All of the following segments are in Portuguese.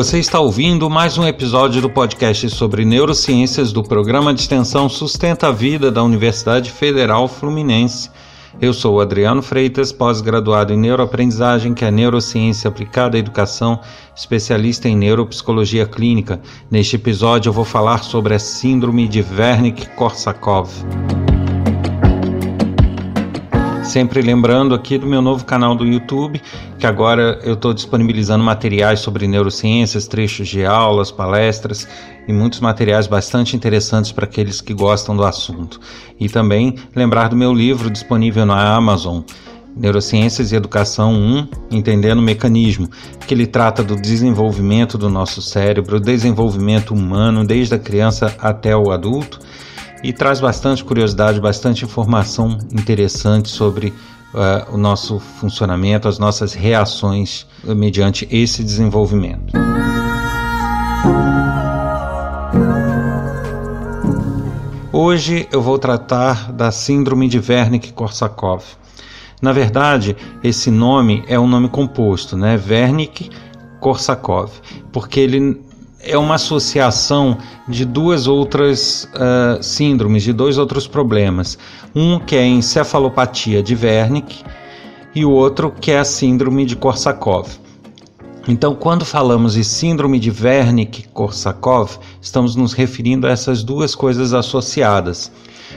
Você está ouvindo mais um episódio do podcast sobre neurociências do programa de extensão Sustenta a Vida da Universidade Federal Fluminense. Eu sou Adriano Freitas, pós-graduado em neuroaprendizagem, que é neurociência aplicada à educação, especialista em neuropsicologia clínica. Neste episódio eu vou falar sobre a síndrome de Wernicke-Korsakoff. Sempre lembrando aqui do meu novo canal do YouTube, que agora eu estou disponibilizando materiais sobre neurociências, trechos de aulas, palestras e muitos materiais bastante interessantes para aqueles que gostam do assunto. E também lembrar do meu livro disponível na Amazon. Neurociências e Educação 1, Entendendo o Mecanismo, que ele trata do desenvolvimento do nosso cérebro, desenvolvimento humano, desde a criança até o adulto, e traz bastante curiosidade, bastante informação interessante sobre uh, o nosso funcionamento, as nossas reações mediante esse desenvolvimento. Hoje eu vou tratar da Síndrome de Wernicke-Korsakoff. Na verdade, esse nome é um nome composto, né? Wernicke-Korsakoff, porque ele é uma associação de duas outras uh, síndromes, de dois outros problemas. Um que é a encefalopatia de Wernicke e o outro que é a síndrome de Korsakoff. Então, quando falamos de síndrome de Wernicke-Korsakoff, estamos nos referindo a essas duas coisas associadas.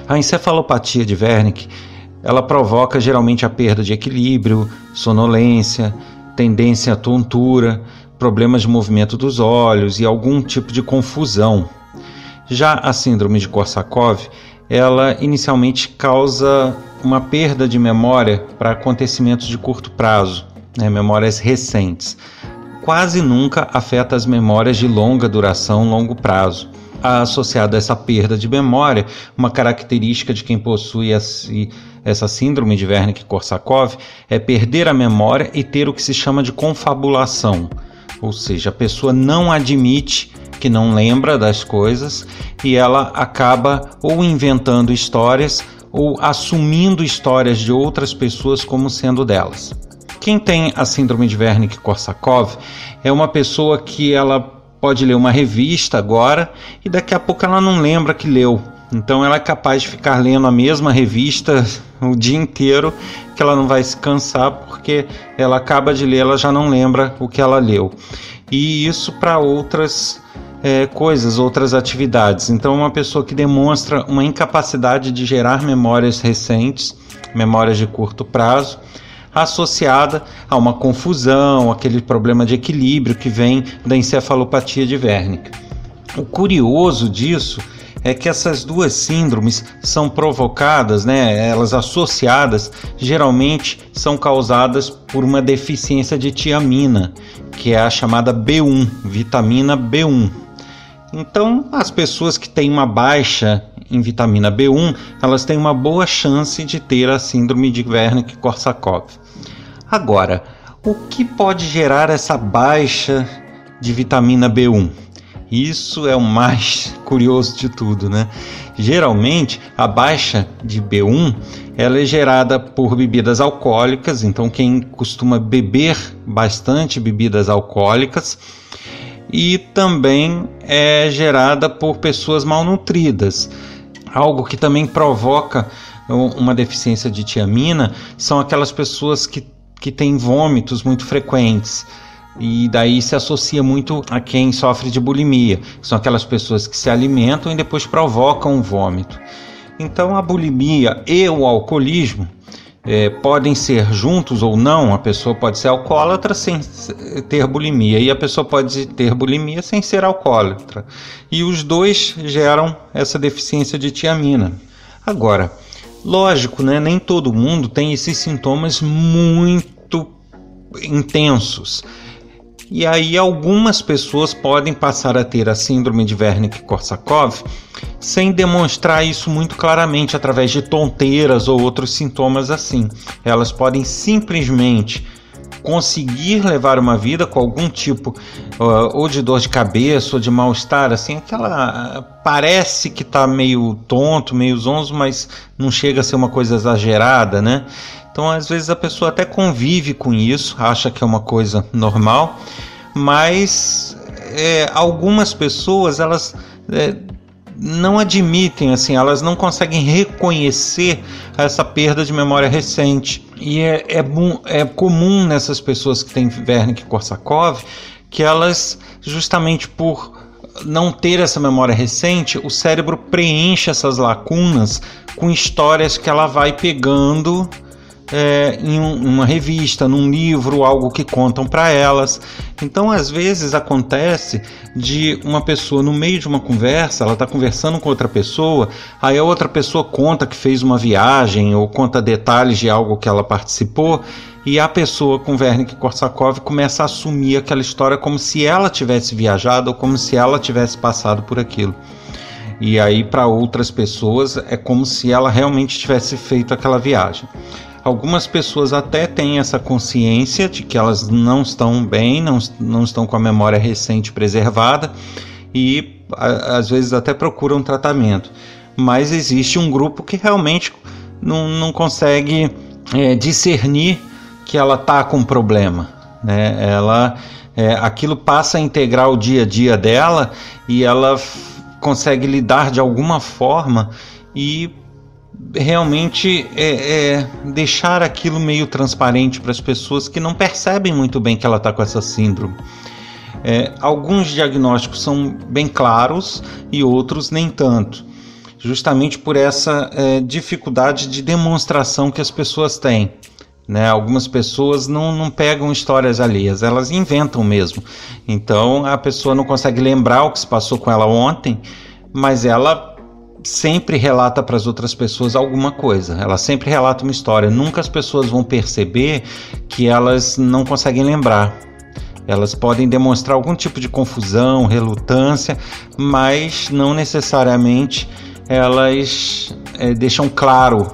A encefalopatia de Wernicke, ela provoca geralmente a perda de equilíbrio, sonolência, tendência à tontura, problemas de movimento dos olhos e algum tipo de confusão. Já a síndrome de Korsakoff, ela inicialmente causa uma perda de memória para acontecimentos de curto prazo, né, memórias recentes. Quase nunca afeta as memórias de longa duração, longo prazo. Associada a essa perda de memória, uma característica de quem possui essa síndrome de Wernicke-Korsakoff é perder a memória e ter o que se chama de confabulação ou seja, a pessoa não admite que não lembra das coisas e ela acaba ou inventando histórias ou assumindo histórias de outras pessoas como sendo delas. Quem tem a síndrome de Wernicke-Korsakoff é uma pessoa que ela pode ler uma revista agora e daqui a pouco ela não lembra que leu. Então ela é capaz de ficar lendo a mesma revista o dia inteiro, que ela não vai se cansar porque ela acaba de ler, ela já não lembra o que ela leu. E isso para outras é, coisas, outras atividades. Então, uma pessoa que demonstra uma incapacidade de gerar memórias recentes, memórias de curto prazo, associada a uma confusão, aquele problema de equilíbrio que vem da encefalopatia de Wernicke. O curioso disso é que essas duas síndromes são provocadas, né, elas associadas, geralmente são causadas por uma deficiência de tiamina, que é a chamada B1, vitamina B1. Então, as pessoas que têm uma baixa em vitamina B1, elas têm uma boa chance de ter a síndrome de Wernicke-Korsakoff. Agora, o que pode gerar essa baixa de vitamina B1? Isso é o mais curioso de tudo, né? Geralmente, a baixa de B1 ela é gerada por bebidas alcoólicas, então quem costuma beber bastante bebidas alcoólicas e também é gerada por pessoas malnutridas. Algo que também provoca uma deficiência de tiamina são aquelas pessoas que, que têm vômitos muito frequentes e daí se associa muito a quem sofre de bulimia, que são aquelas pessoas que se alimentam e depois provocam o vômito. Então a bulimia e o alcoolismo é, podem ser juntos ou não, a pessoa pode ser alcoólatra sem ter bulimia, e a pessoa pode ter bulimia sem ser alcoólatra. E os dois geram essa deficiência de tiamina. Agora, lógico, né, nem todo mundo tem esses sintomas muito intensos. E aí algumas pessoas podem passar a ter a síndrome de Wernicke-Korsakoff sem demonstrar isso muito claramente através de tonteiras ou outros sintomas assim. Elas podem simplesmente conseguir levar uma vida com algum tipo uh, ou de dor de cabeça ou de mal-estar, assim, aquela parece que está meio tonto, meio zonzo, mas não chega a ser uma coisa exagerada, né? Então, às vezes a pessoa até convive com isso, acha que é uma coisa normal, mas é, algumas pessoas elas é, não admitem, assim, elas não conseguem reconhecer essa perda de memória recente. E é, é, é comum nessas pessoas que têm Wernicke-Korsakov que elas, justamente por não ter essa memória recente, o cérebro preenche essas lacunas com histórias que ela vai pegando é, em uma revista, num livro, algo que contam para elas. Então, às vezes acontece de uma pessoa no meio de uma conversa, ela está conversando com outra pessoa, aí a outra pessoa conta que fez uma viagem ou conta detalhes de algo que ela participou e a pessoa com Wernicke Korsakov começa a assumir aquela história como se ela tivesse viajado ou como se ela tivesse passado por aquilo. E aí para outras pessoas é como se ela realmente tivesse feito aquela viagem. Algumas pessoas até têm essa consciência de que elas não estão bem, não, não estão com a memória recente preservada e a, às vezes até procuram tratamento. Mas existe um grupo que realmente não, não consegue é, discernir que ela está com problema. Né? Ela, é, aquilo passa a integrar o dia a dia dela e ela consegue lidar de alguma forma e realmente é, é, deixar aquilo meio transparente para as pessoas que não percebem muito bem que ela está com essa síndrome. É, alguns diagnósticos são bem claros e outros nem tanto, justamente por essa é, dificuldade de demonstração que as pessoas têm. Né? Algumas pessoas não, não pegam histórias alheias, elas inventam mesmo. Então a pessoa não consegue lembrar o que se passou com ela ontem, mas ela sempre relata para as outras pessoas alguma coisa. Ela sempre relata uma história. Nunca as pessoas vão perceber que elas não conseguem lembrar. Elas podem demonstrar algum tipo de confusão, relutância, mas não necessariamente elas é, deixam claro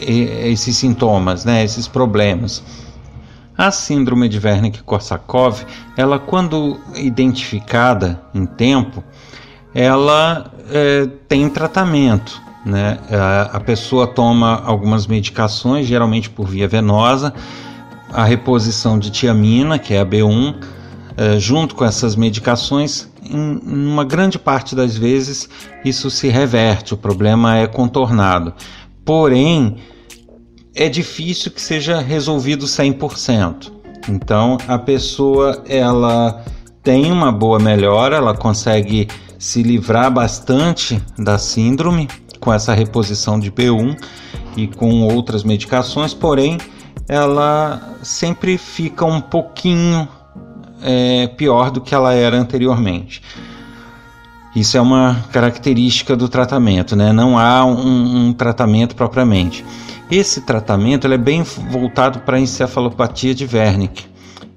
esses sintomas, né, esses problemas. A síndrome de Wernicke-Korsakoff, ela quando identificada em tempo, ela é, tem tratamento. Né? A, a pessoa toma algumas medicações, geralmente por via venosa, a reposição de tiamina, que é a B1, é, junto com essas medicações, em, em uma grande parte das vezes isso se reverte, o problema é contornado. Porém, é difícil que seja resolvido 100%. Então, a pessoa ela tem uma boa melhora, ela consegue se livrar bastante da síndrome com essa reposição de B1 e com outras medicações, porém ela sempre fica um pouquinho é, pior do que ela era anteriormente. Isso é uma característica do tratamento, né? não há um, um tratamento propriamente. Esse tratamento é bem voltado para a encefalopatia de Wernicke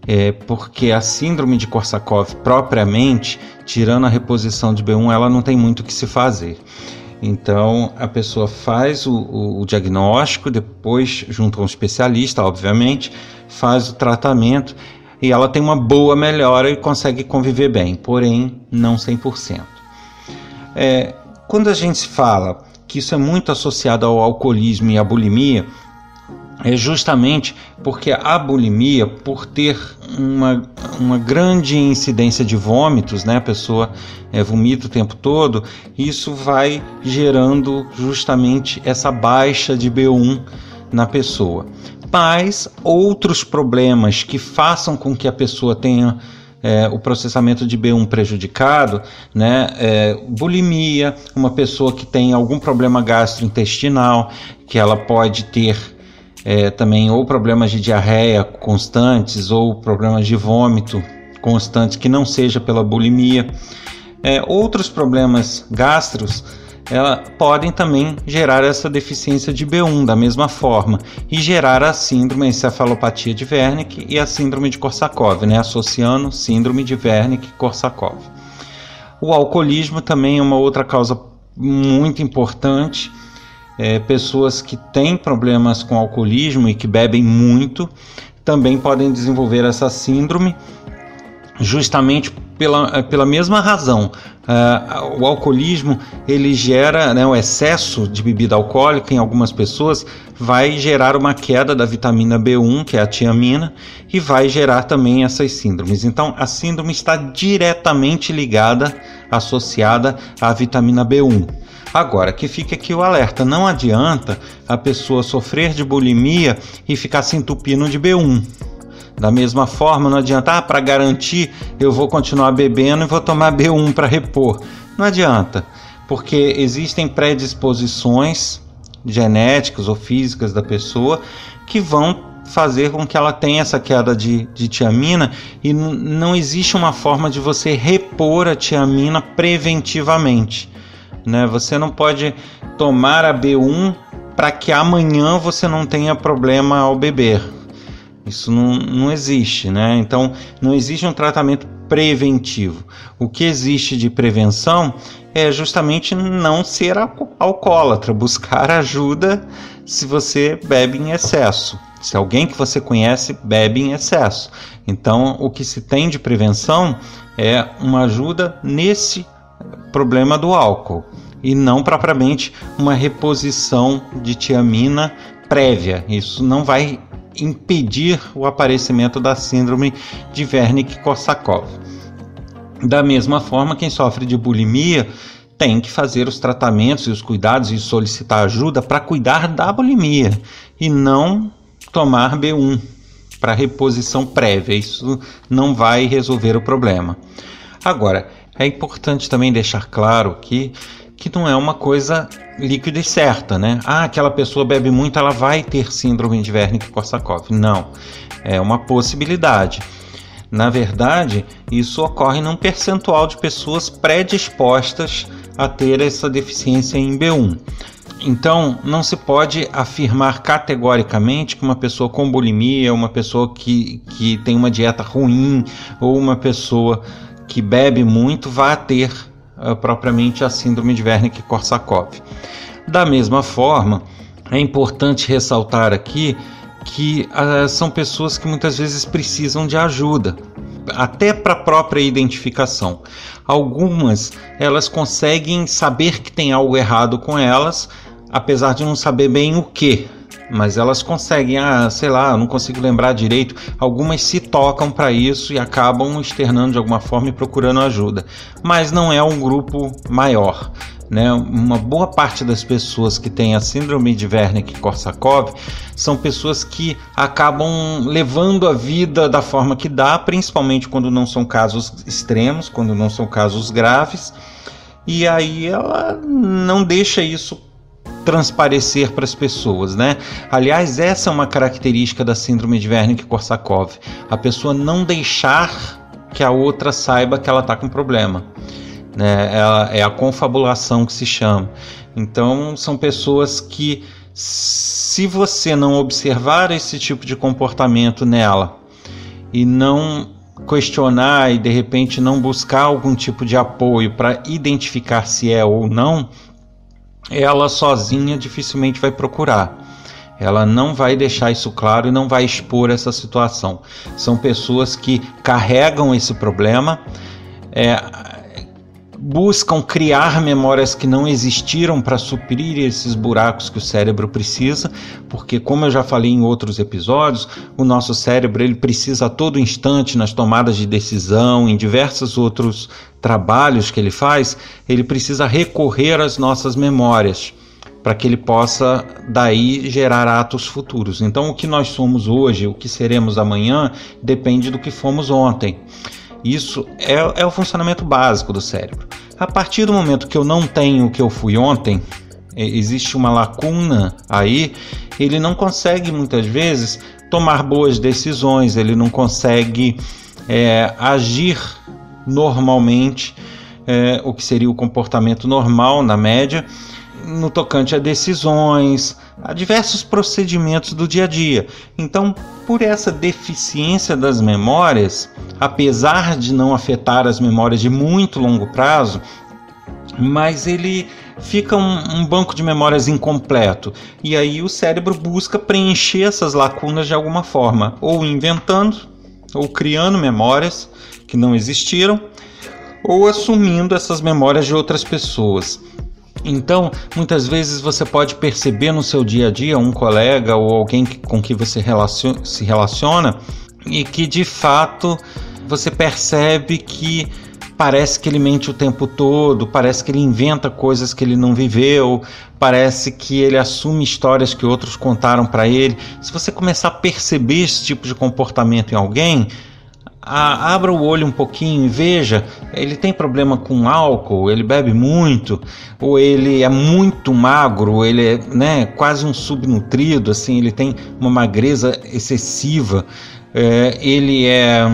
é, porque a síndrome de Korsakoff propriamente, tirando a reposição de B1, ela não tem muito o que se fazer. Então a pessoa faz o, o, o diagnóstico, depois, junto a um especialista, obviamente, faz o tratamento e ela tem uma boa melhora e consegue conviver bem, porém não 100%. É, quando a gente fala que isso é muito associado ao alcoolismo e à bulimia, é justamente porque a bulimia, por ter uma, uma grande incidência de vômitos, né, a pessoa é, vomita o tempo todo, isso vai gerando justamente essa baixa de B1 na pessoa. Mas outros problemas que façam com que a pessoa tenha é, o processamento de B1 prejudicado, né, é, bulimia, uma pessoa que tem algum problema gastrointestinal, que ela pode ter é, também ou problemas de diarreia constantes ou problemas de vômito constantes que não seja pela bulimia. É, outros problemas gastros ela, podem também gerar essa deficiência de B1 da mesma forma e gerar a síndrome a encefalopatia de Wernicke e a síndrome de Korsakov, né, associando síndrome de Wernicke e Korsakov. O alcoolismo também é uma outra causa muito importante é, pessoas que têm problemas com alcoolismo e que bebem muito também podem desenvolver essa síndrome, justamente pela, pela mesma razão, Uh, o alcoolismo ele gera, né, o excesso de bebida alcoólica em algumas pessoas vai gerar uma queda da vitamina B1, que é a tiamina, e vai gerar também essas síndromes. Então, a síndrome está diretamente ligada, associada à vitamina B1. Agora, que fique aqui o alerta: não adianta a pessoa sofrer de bulimia e ficar se entupindo de B1. Da mesma forma, não adianta, ah, para garantir eu vou continuar bebendo e vou tomar B1 para repor. Não adianta, porque existem predisposições genéticas ou físicas da pessoa que vão fazer com que ela tenha essa queda de, de tiamina e não existe uma forma de você repor a tiamina preventivamente. Né? Você não pode tomar a B1 para que amanhã você não tenha problema ao beber. Isso não, não existe, né? Então, não existe um tratamento preventivo. O que existe de prevenção é justamente não ser alcoólatra, buscar ajuda se você bebe em excesso. Se alguém que você conhece bebe em excesso. Então, o que se tem de prevenção é uma ajuda nesse problema do álcool e não propriamente uma reposição de tiamina prévia. Isso não vai impedir o aparecimento da síndrome de Wernicke-Korsakoff. Da mesma forma, quem sofre de bulimia tem que fazer os tratamentos e os cuidados e solicitar ajuda para cuidar da bulimia e não tomar B1 para reposição prévia. Isso não vai resolver o problema. Agora, é importante também deixar claro que que não é uma coisa líquida e certa, né? Ah, aquela pessoa bebe muito, ela vai ter síndrome de Wernicke-Korsakoff. Não, é uma possibilidade. Na verdade, isso ocorre num percentual de pessoas predispostas a ter essa deficiência em B1. Então, não se pode afirmar categoricamente que uma pessoa com bulimia, uma pessoa que, que tem uma dieta ruim ou uma pessoa que bebe muito vá ter uh, propriamente a síndrome de Wernicke-Korsakoff. Da mesma forma, é importante ressaltar aqui que uh, são pessoas que muitas vezes precisam de ajuda, até para a própria identificação. Algumas elas conseguem saber que tem algo errado com elas, apesar de não saber bem o que mas elas conseguem, ah, sei lá, não consigo lembrar direito. Algumas se tocam para isso e acabam externando de alguma forma e procurando ajuda, mas não é um grupo maior. Né? Uma boa parte das pessoas que têm a síndrome de Wernicke-Korsakoff são pessoas que acabam levando a vida da forma que dá, principalmente quando não são casos extremos, quando não são casos graves, e aí ela não deixa isso transparecer para as pessoas, né? Aliás, essa é uma característica da síndrome de Wernicke-Korsakoff, a pessoa não deixar que a outra saiba que ela está com problema, né? É a confabulação que se chama. Então, são pessoas que, se você não observar esse tipo de comportamento nela e não questionar e de repente não buscar algum tipo de apoio para identificar se é ou não, ela sozinha dificilmente vai procurar. Ela não vai deixar isso claro e não vai expor essa situação. São pessoas que carregam esse problema, é, buscam criar memórias que não existiram para suprir esses buracos que o cérebro precisa, porque como eu já falei em outros episódios, o nosso cérebro ele precisa a todo instante nas tomadas de decisão, em diversos outros trabalhos que ele faz, ele precisa recorrer às nossas memórias para que ele possa daí gerar atos futuros. Então, o que nós somos hoje, o que seremos amanhã, depende do que fomos ontem. Isso é, é o funcionamento básico do cérebro. A partir do momento que eu não tenho o que eu fui ontem, existe uma lacuna aí, ele não consegue muitas vezes tomar boas decisões, ele não consegue é, agir normalmente, é, o que seria o comportamento normal na média, no tocante a decisões, a diversos procedimentos do dia a dia. Então, por essa deficiência das memórias, apesar de não afetar as memórias de muito longo prazo, mas ele fica um, um, banco de memórias incompleto. E aí o cérebro busca preencher essas lacunas de alguma forma, ou inventando, ou criando memórias que não existiram, ou assumindo essas memórias de outras pessoas. Então, muitas vezes você pode perceber no seu dia a dia um colega ou alguém com que você se relaciona e que de fato você percebe que parece que ele mente o tempo todo, parece que ele inventa coisas que ele não viveu, parece que ele assume histórias que outros contaram para ele. Se você começar a perceber esse tipo de comportamento em alguém, a, abra o olho um pouquinho e veja, ele tem problema com álcool, ele bebe muito, ou ele é muito magro, ele é né, quase um subnutrido, assim, ele tem uma magreza excessiva, é, ele é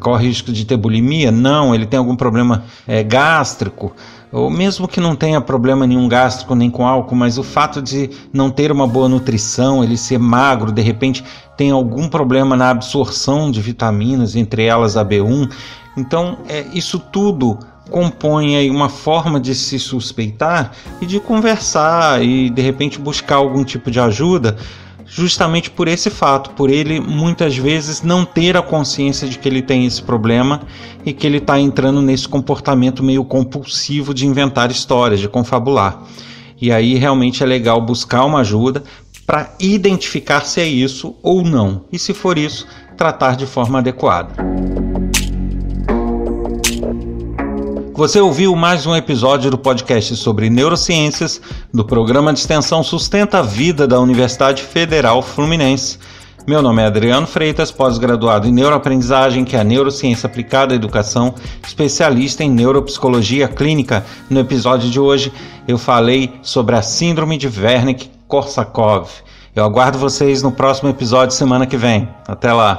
corre risco de ter bulimia? Não, ele tem algum problema é, gástrico, ou mesmo que não tenha problema nenhum gástrico nem com álcool, mas o fato de não ter uma boa nutrição, ele ser magro, de repente tem algum problema na absorção de vitaminas, entre elas a B1. Então, é, isso tudo compõe aí uma forma de se suspeitar e de conversar e de repente buscar algum tipo de ajuda justamente por esse fato, por ele muitas vezes não ter a consciência de que ele tem esse problema e que ele está entrando nesse comportamento meio compulsivo de inventar histórias, de confabular. E aí realmente é legal buscar uma ajuda para identificar se é isso ou não, e se for isso, tratar de forma adequada. Você ouviu mais um episódio do podcast sobre neurociências do programa de extensão Sustenta a Vida da Universidade Federal Fluminense. Meu nome é Adriano Freitas, pós-graduado em neuroaprendizagem, que é a neurociência aplicada à educação, especialista em neuropsicologia clínica. No episódio de hoje, eu falei sobre a síndrome de Wernicke-Korsakoff. Eu aguardo vocês no próximo episódio semana que vem. Até lá.